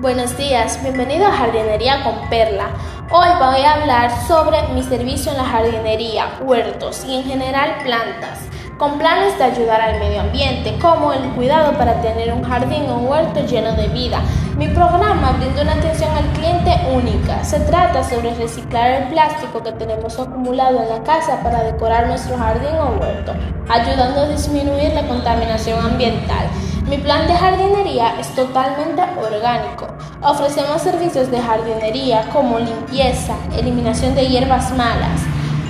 Buenos días, bienvenido a Jardinería con Perla. Hoy voy a hablar sobre mi servicio en la jardinería, huertos y en general plantas, con planes de ayudar al medio ambiente, como el cuidado para tener un jardín o un huerto lleno de vida. Mi programa brinda una atención al cliente única. Se trata sobre reciclar el plástico que tenemos acumulado en la casa para decorar nuestro jardín o huerto, ayudando a disminuir la contaminación ambiental. Mi plan de jardinería es totalmente orgánico. Ofrecemos servicios de jardinería como limpieza, eliminación de hierbas malas,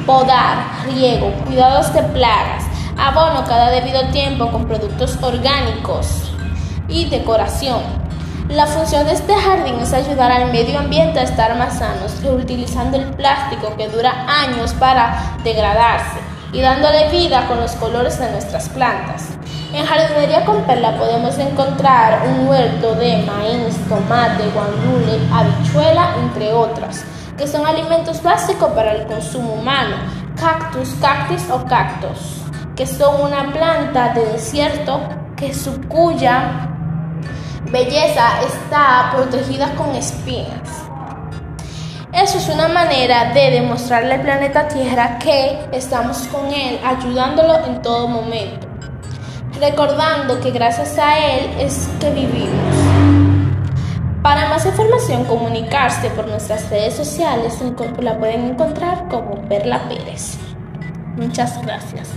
podar, riego, cuidados de plagas, abono cada debido tiempo con productos orgánicos y decoración. La función de este jardín es ayudar al medio ambiente a estar más sanos, reutilizando el plástico que dura años para degradarse y dándole vida con los colores de nuestras plantas. En jardinería con perla podemos encontrar un huerto de maíz, tomate, guandule, habichuela, entre otras, que son alimentos básicos para el consumo humano. Cactus, cactus o cactus, que son una planta de desierto que su cuya belleza está protegida con espinas. Eso es una manera de demostrarle al planeta Tierra que estamos con él, ayudándolo en todo momento recordando que gracias a Él es que vivimos. Para más información, comunicarse por nuestras redes sociales, la pueden encontrar como Perla Pérez. Muchas gracias.